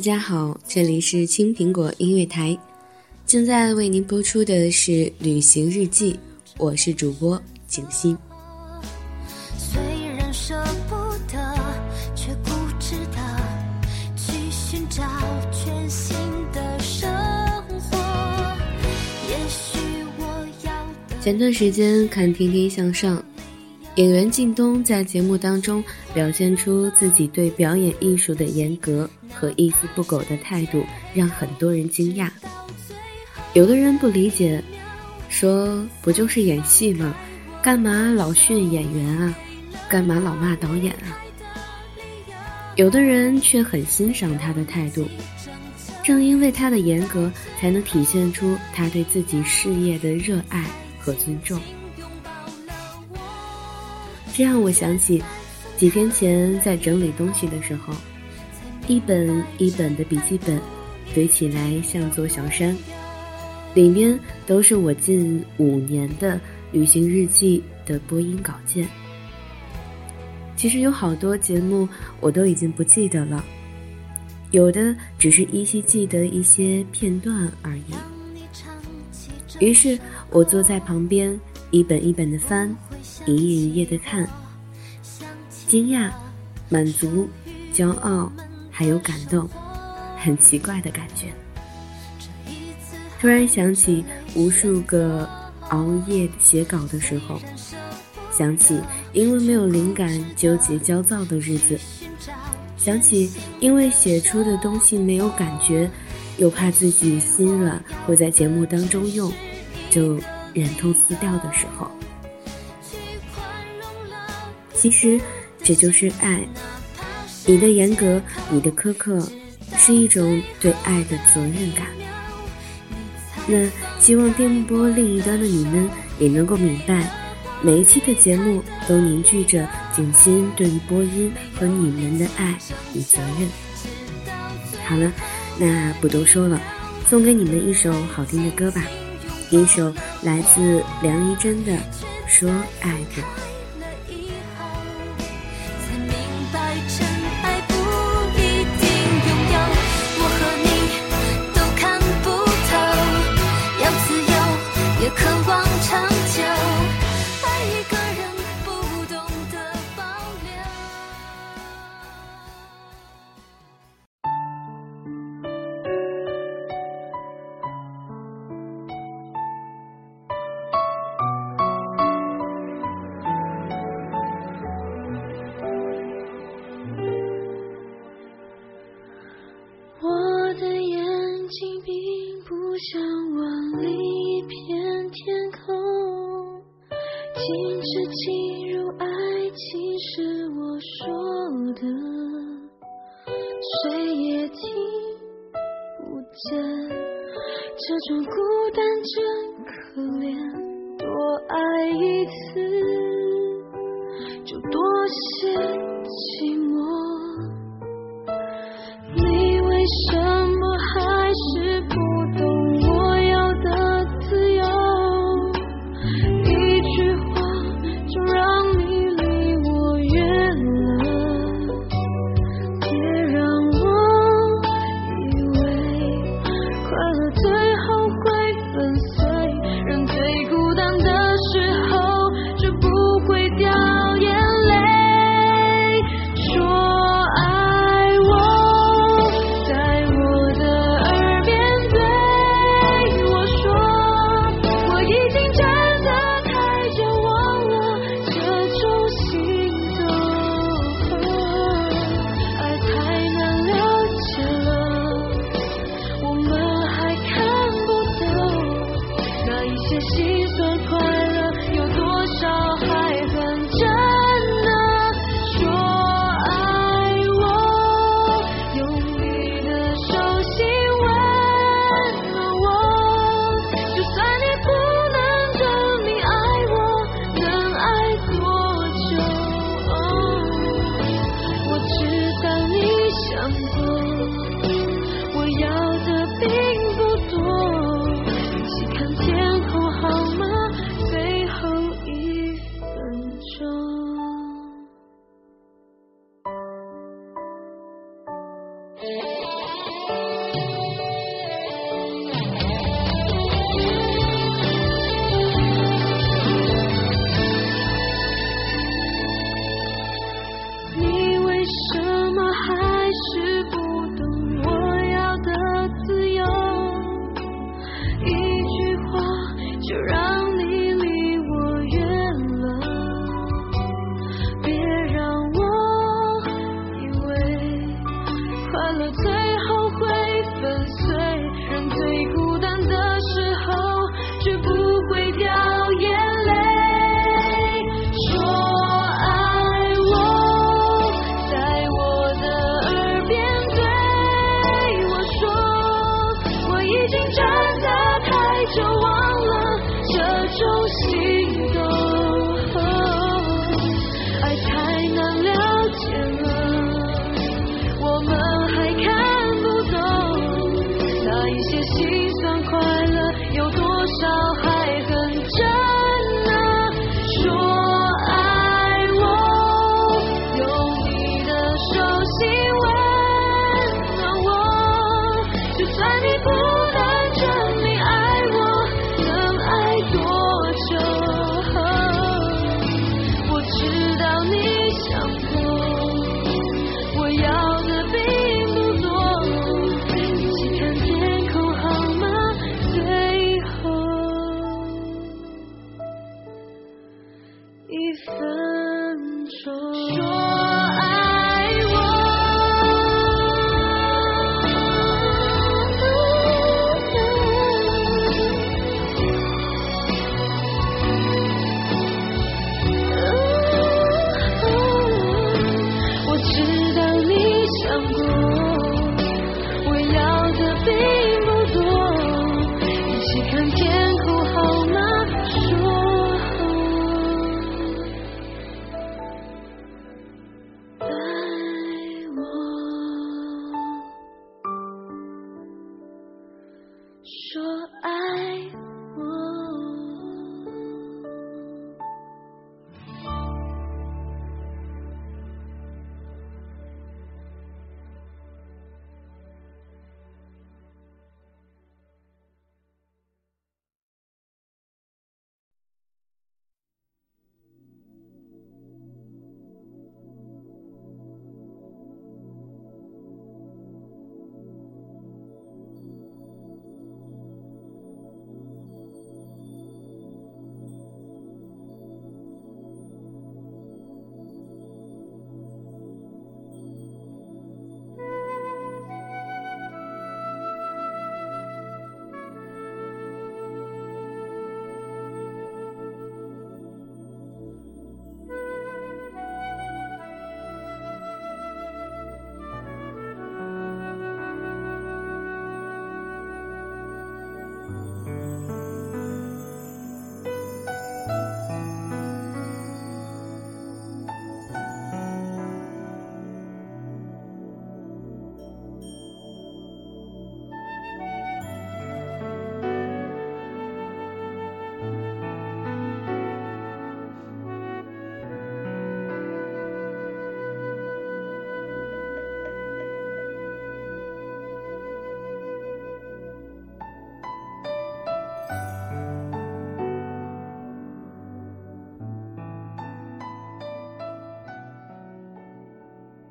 大家好，这里是青苹果音乐台，正在为您播出的是《旅行日记》，我是主播景欣。虽然舍不得，却固执的去寻找全新的生活。也许我要的前段时间看《天天向上》，演员靳东在节目当中表现出自己对表演艺术的严格和一丝不苟的态度，让很多人惊讶。有的人不理解，说不就是演戏吗？干嘛老训演员啊？干嘛老骂导演啊？有的人却很欣赏他的态度，正因为他的严格，才能体现出他对自己事业的热爱和尊重。这让我想起几天前在整理东西的时候，一本一本的笔记本堆起来像座小山，里面都是我近五年的旅行日记的播音稿件。其实有好多节目我都已经不记得了，有的只是依稀记得一些片段而已。于是我坐在旁边，一本一本的翻，一页一页的看，惊讶、满足、骄傲，还有感动，很奇怪的感觉。突然想起无数个熬夜写稿的时候。想起因为没有灵感纠结焦躁的日子，想起因为写出的东西没有感觉，又怕自己心软会在节目当中用，就忍痛撕掉的时候。其实这就是爱，你的严格，你的苛刻，是一种对爱的责任感。那希望电波另一端的你们也能够明白。每一期的节目都凝聚着景欣对于播音和你们的爱与责任。好了，那不多说了，送给你们一首好听的歌吧，一首来自梁一真的《说爱我》。爱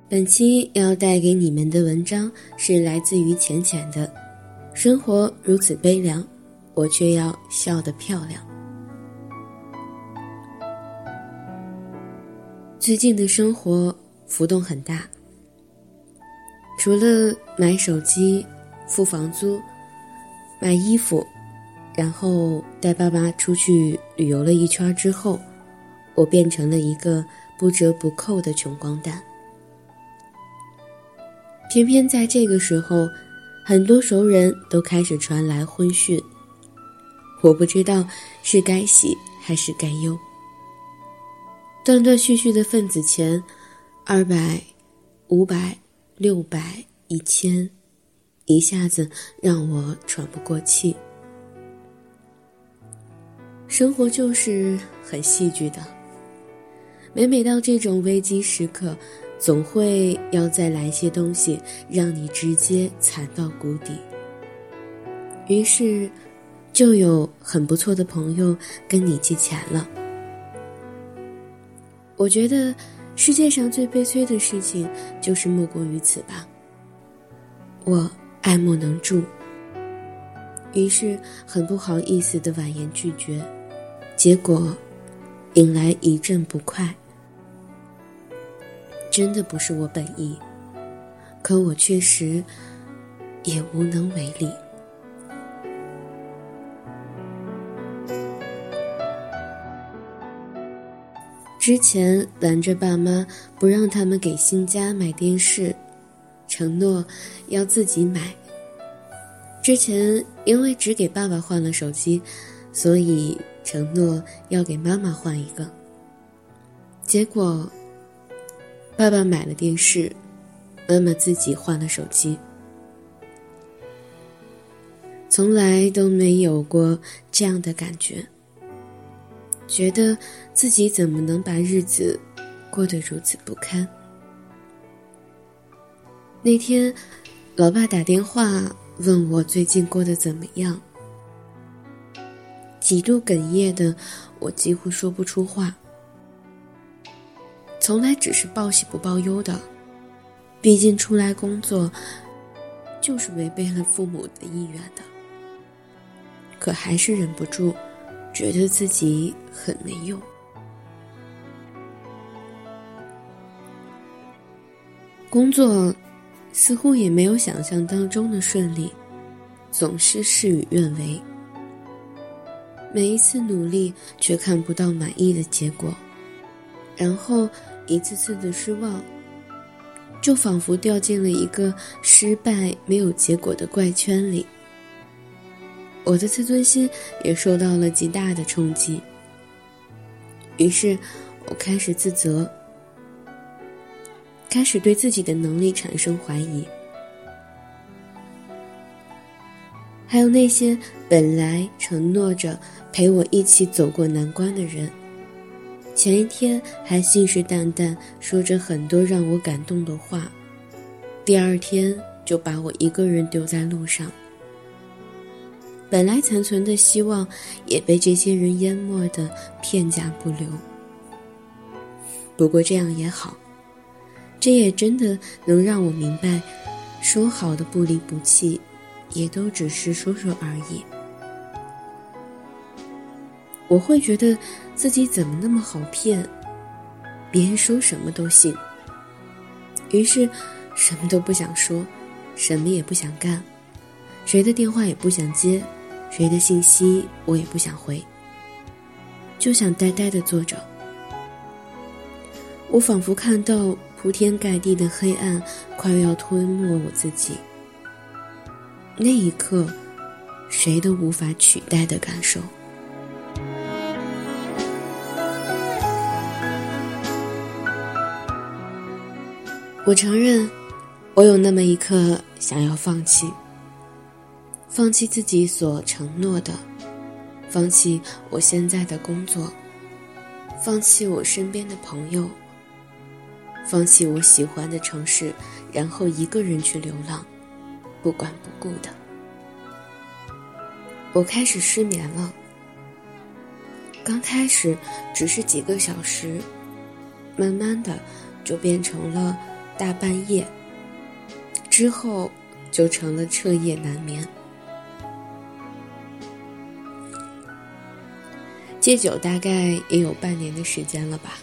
本期要带给你们的文章是来自于浅浅的，生活如此悲凉，我却要笑得漂亮。最近的生活浮动很大，除了买手机、付房租、买衣服，然后带爸妈出去旅游了一圈之后，我变成了一个不折不扣的穷光蛋。偏偏在这个时候，很多熟人都开始传来婚讯。我不知道是该喜还是该忧。断断续续的份子钱，二百、五百、六百、一千，一下子让我喘不过气。生活就是很戏剧的，每每到这种危机时刻。总会要再来些东西，让你直接惨到谷底。于是，就有很不错的朋友跟你借钱了。我觉得世界上最悲催的事情就是莫过于此吧。我爱莫能助，于是很不好意思的婉言拒绝，结果引来一阵不快。真的不是我本意，可我确实也无能为力。之前拦着爸妈不让他们给新家买电视，承诺要自己买。之前因为只给爸爸换了手机，所以承诺要给妈妈换一个。结果。爸爸买了电视，妈妈自己换了手机。从来都没有过这样的感觉，觉得自己怎么能把日子过得如此不堪？那天，老爸打电话问我最近过得怎么样，几度哽咽的我几乎说不出话。从来只是报喜不报忧的，毕竟出来工作，就是违背了父母的意愿的。可还是忍不住，觉得自己很没用。工作似乎也没有想象当中的顺利，总是事与愿违。每一次努力，却看不到满意的结果，然后。一次次的失望，就仿佛掉进了一个失败没有结果的怪圈里。我的自尊心也受到了极大的冲击，于是我开始自责，开始对自己的能力产生怀疑。还有那些本来承诺着陪我一起走过难关的人，前一天还信誓旦旦说着很多让我感动的话，第二天就把我一个人丢在路上。本来残存的希望，也被这些人淹没的片甲不留。不过这样也好，这也真的能让我明白，说好的不离不弃。也都只是说说而已。我会觉得自己怎么那么好骗，别人说什么都信。于是，什么都不想说，什么也不想干，谁的电话也不想接，谁的信息我也不想回，就想呆呆的坐着。我仿佛看到铺天盖地的黑暗快要吞没我自己。那一刻，谁都无法取代的感受。我承认，我有那么一刻想要放弃，放弃自己所承诺的，放弃我现在的工作，放弃我身边的朋友，放弃我喜欢的城市，然后一个人去流浪。不管不顾的，我开始失眠了。刚开始只是几个小时，慢慢的就变成了大半夜，之后就成了彻夜难眠。戒酒大概也有半年的时间了吧，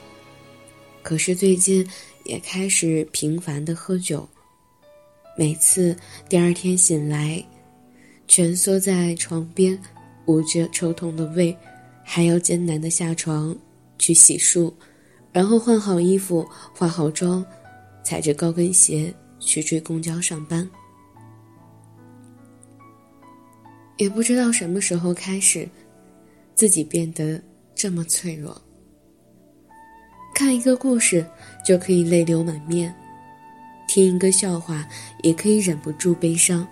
可是最近也开始频繁的喝酒。每次第二天醒来，蜷缩在床边，捂着抽痛的胃，还要艰难的下床去洗漱，然后换好衣服、化好妆，踩着高跟鞋去追公交上班。也不知道什么时候开始，自己变得这么脆弱。看一个故事就可以泪流满面。听一个笑话也可以忍不住悲伤，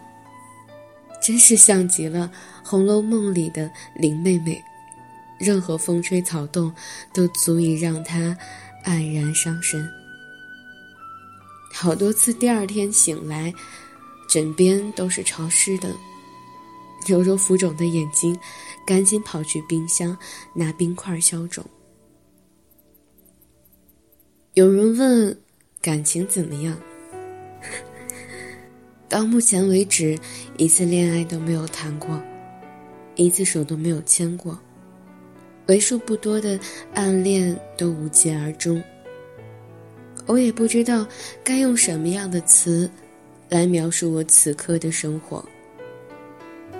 真是像极了《红楼梦》里的林妹妹，任何风吹草动都足以让她黯然伤神。好多次第二天醒来，枕边都是潮湿的，揉揉浮肿的眼睛，赶紧跑去冰箱拿冰块消肿。有人问感情怎么样？到目前为止，一次恋爱都没有谈过，一次手都没有牵过，为数不多的暗恋都无疾而终。我也不知道该用什么样的词来描述我此刻的生活。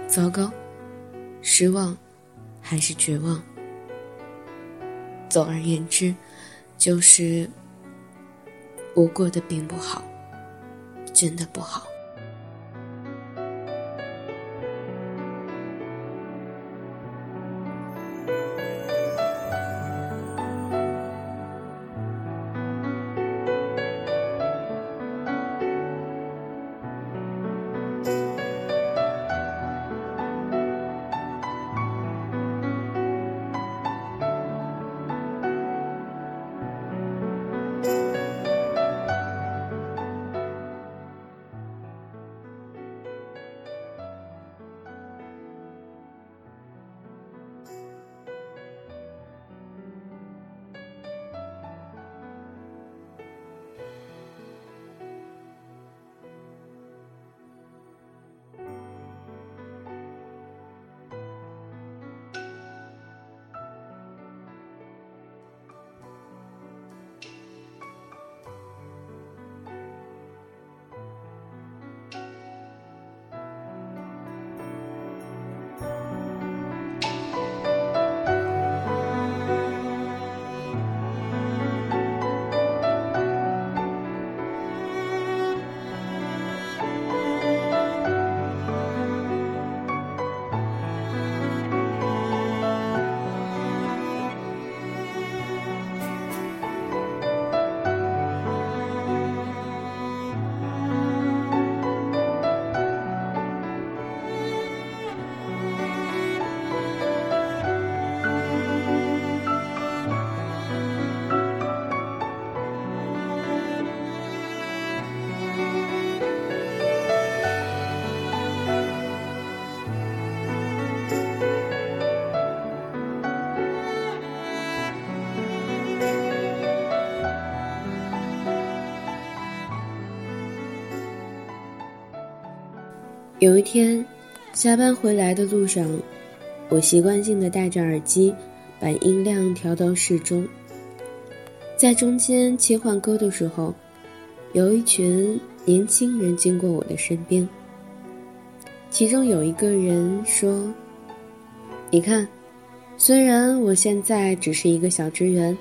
糟糕，失望，还是绝望？总而言之，就是我过得并不好。真的不好。有一天，下班回来的路上，我习惯性的戴着耳机，把音量调到适中。在中间切换歌的时候，有一群年轻人经过我的身边。其中有一个人说：“你看，虽然我现在只是一个小职员，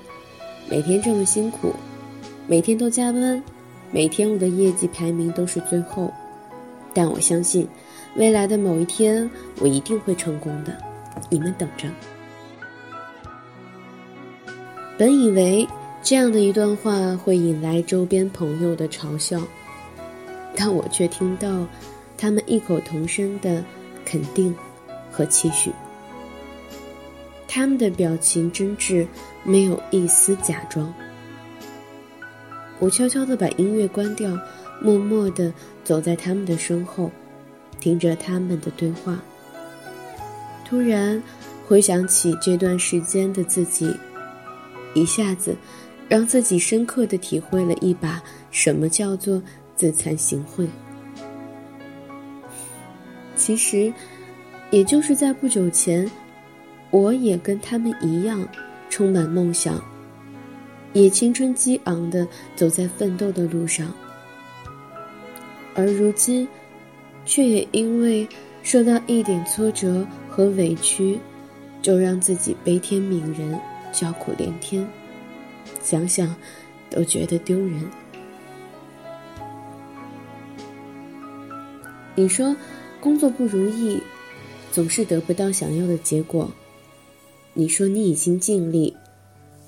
每天这么辛苦，每天都加班，每天我的业绩排名都是最后，但我相信，未来的某一天我一定会成功的，你们等着。”本以为。这样的一段话会引来周边朋友的嘲笑，但我却听到他们异口同声的肯定和期许。他们的表情真挚，没有一丝假装。我悄悄地把音乐关掉，默默地走在他们的身后，听着他们的对话。突然回想起这段时间的自己，一下子。让自己深刻的体会了一把什么叫做自惭形秽。其实，也就是在不久前，我也跟他们一样，充满梦想，也青春激昂的走在奋斗的路上。而如今，却也因为受到一点挫折和委屈，就让自己悲天悯人，叫苦连天。想想，都觉得丢人。你说，工作不如意，总是得不到想要的结果。你说你已经尽力，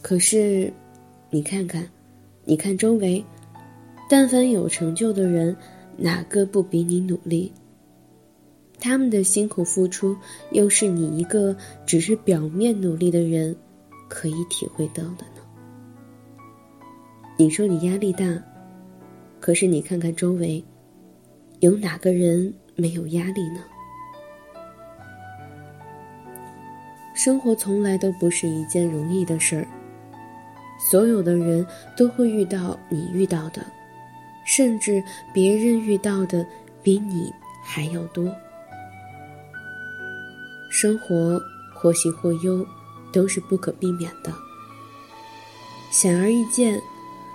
可是，你看看，你看周围，但凡有成就的人，哪个不比你努力？他们的辛苦付出，又是你一个只是表面努力的人，可以体会到的呢。你说你压力大，可是你看看周围，有哪个人没有压力呢？生活从来都不是一件容易的事儿，所有的人都会遇到你遇到的，甚至别人遇到的比你还要多。生活或喜或忧，都是不可避免的，显而易见。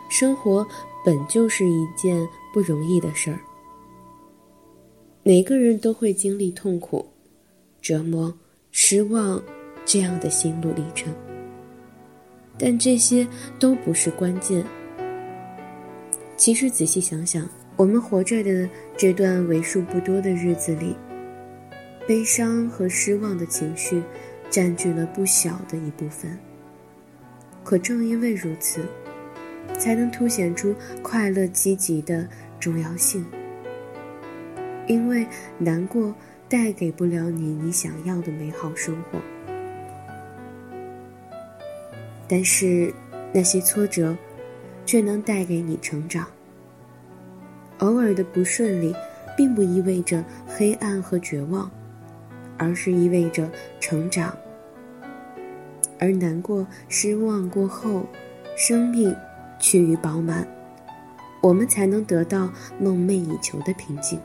生活本就是一件不容易的事儿，每个人都会经历痛苦、折磨、失望这样的心路历程，但这些都不是关键。其实仔细想想，我们活着的这段为数不多的日子里，悲伤和失望的情绪占据了不小的一部分。可正因为如此。才能凸显出快乐积极的重要性。因为难过带给不了你你想要的美好生活，但是那些挫折却能带给你成长。偶尔的不顺利，并不意味着黑暗和绝望，而是意味着成长。而难过、失望过后，生命。趋于饱满，我们才能得到梦寐以求的平静。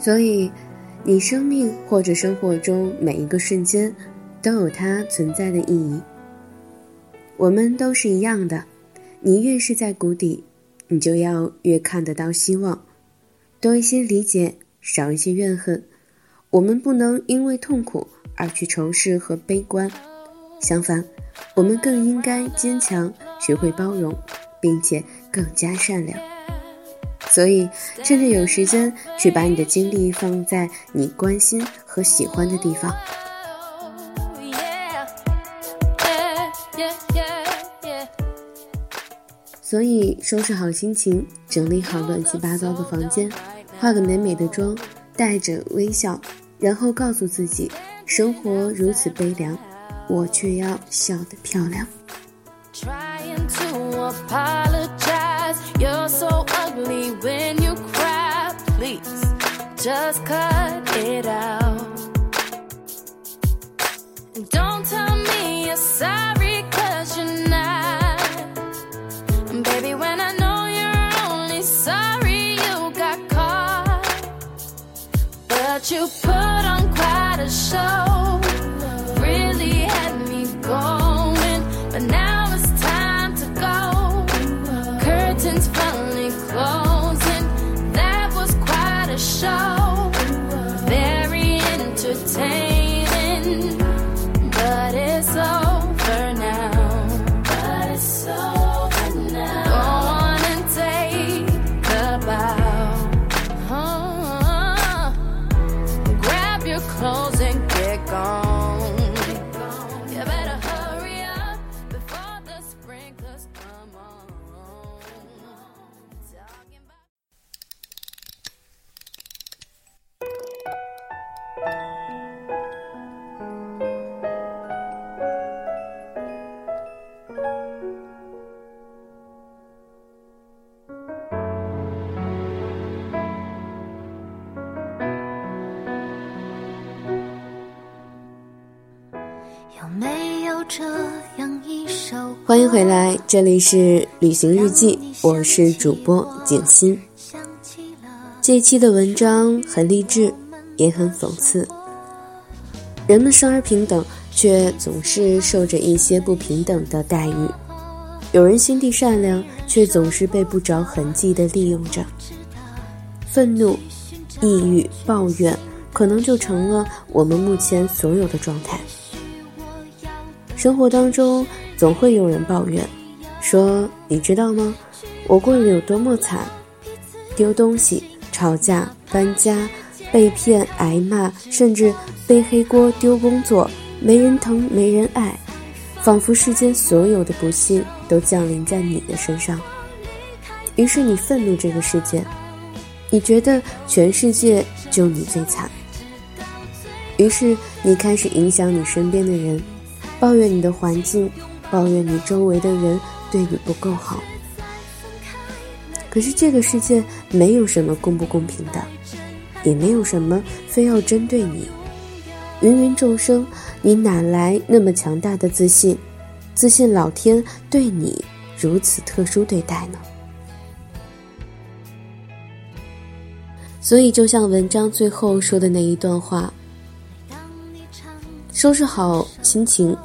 所以，你生命或者生活中每一个瞬间，都有它存在的意义。我们都是一样的，你越是在谷底，你就要越看得到希望。多一些理解，少一些怨恨。我们不能因为痛苦而去仇视和悲观，相反，我们更应该坚强，学会包容，并且更加善良。所以，趁着有时间，去把你的精力放在你关心和喜欢的地方。所以，收拾好心情，整理好乱七八糟的房间，化个美美的妆，带着微笑，然后告诉自己：生活如此悲凉，我却要笑得漂亮。ugly when you cry, please just cut it out. And don't tell me you're sorry, cause you're not. And baby, when I know you're only sorry you got caught, but you put on quite a show. 这里是旅行日记，我是主播景欣。这期的文章很励志，也很讽刺。人们生而平等，却总是受着一些不平等的待遇；有人心地善良，却总是被不着痕迹地利用着。愤怒、抑郁、抱怨，可能就成了我们目前所有的状态。生活当中总会有人抱怨，说：“你知道吗？我过得有多么惨，丢东西、吵架、搬家、被骗、挨骂，甚至背黑锅、丢工作，没人疼、没人爱，仿佛世间所有的不幸都降临在你的身上。”于是你愤怒这个世界，你觉得全世界就你最惨。于是你开始影响你身边的人。抱怨你的环境，抱怨你周围的人对你不够好。可是这个世界没有什么公不公平的，也没有什么非要针对你。芸芸众生，你哪来那么强大的自信？自信老天对你如此特殊对待呢？所以，就像文章最后说的那一段话：收拾好心情。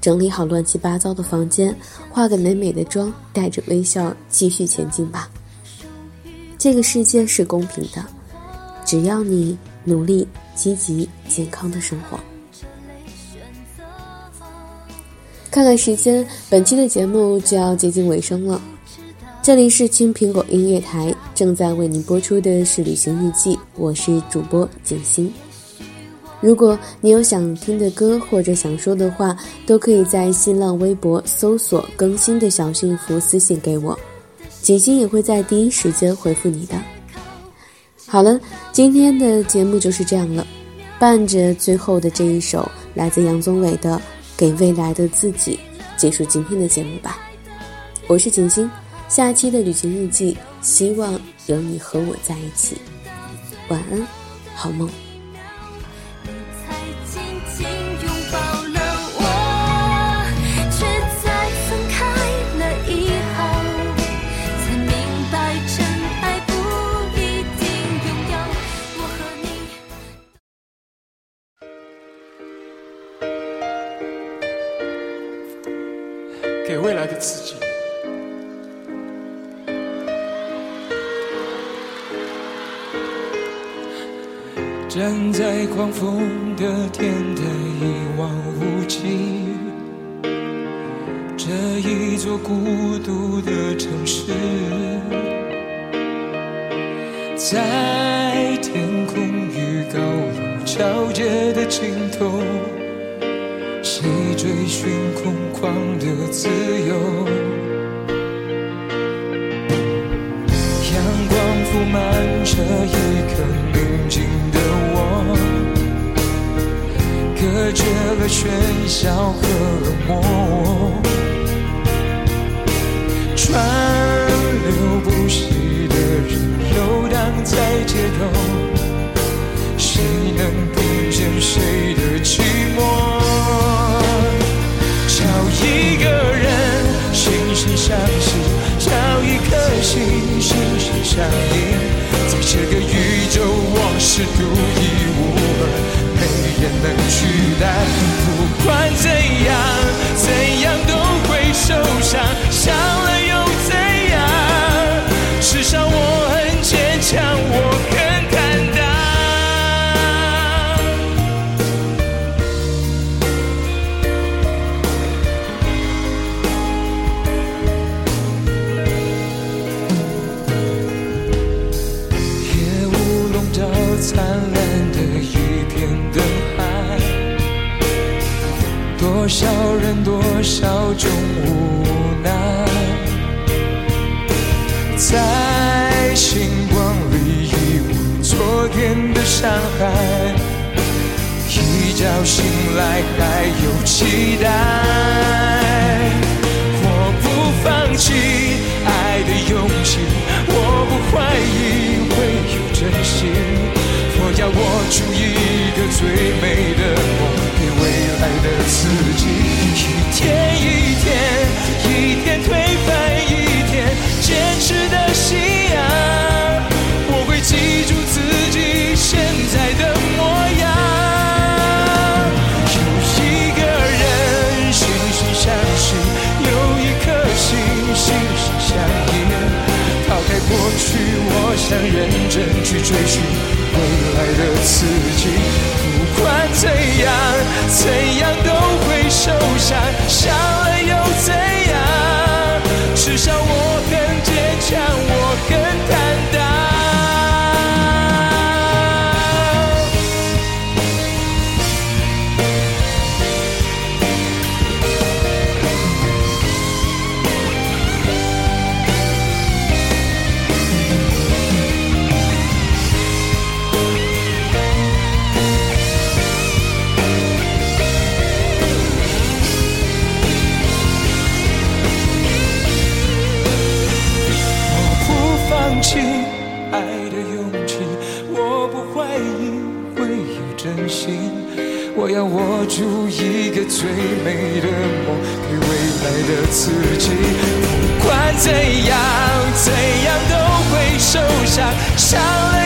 整理好乱七八糟的房间，化个美美的妆，带着微笑继续前进吧。这个世界是公平的，只要你努力、积极、健康的生活。看看时间，本期的节目就要接近尾声了。这里是青苹果音乐台，正在为您播出的是旅行日记，我是主播景欣。如果你有想听的歌或者想说的话，都可以在新浪微博搜索“更新的小幸福”私信给我，锦欣也会在第一时间回复你的。好了，今天的节目就是这样了，伴着最后的这一首来自杨宗纬的《给未来的自己》，结束今天的节目吧。我是锦欣，下期的旅行日记，希望有你和我在一起。晚安，好梦。狂风的天台，一望无际，这一座孤独的城市，在天空与高楼交接的尽头。谁追寻空旷的自由？阳光铺满这一刻宁静的我，隔绝了喧嚣和冷漠，川流不息的人游荡在街头，谁能听见谁的寂寞？找一个人心心相惜，找一颗心心心相印，在这个宇宙，我是独一无二也能取代不管怎样怎样都想认真去追寻未来的自己不管怎样怎样都会受伤伤要握住一个最美的梦给未来的自己不管怎样怎样都会受伤伤了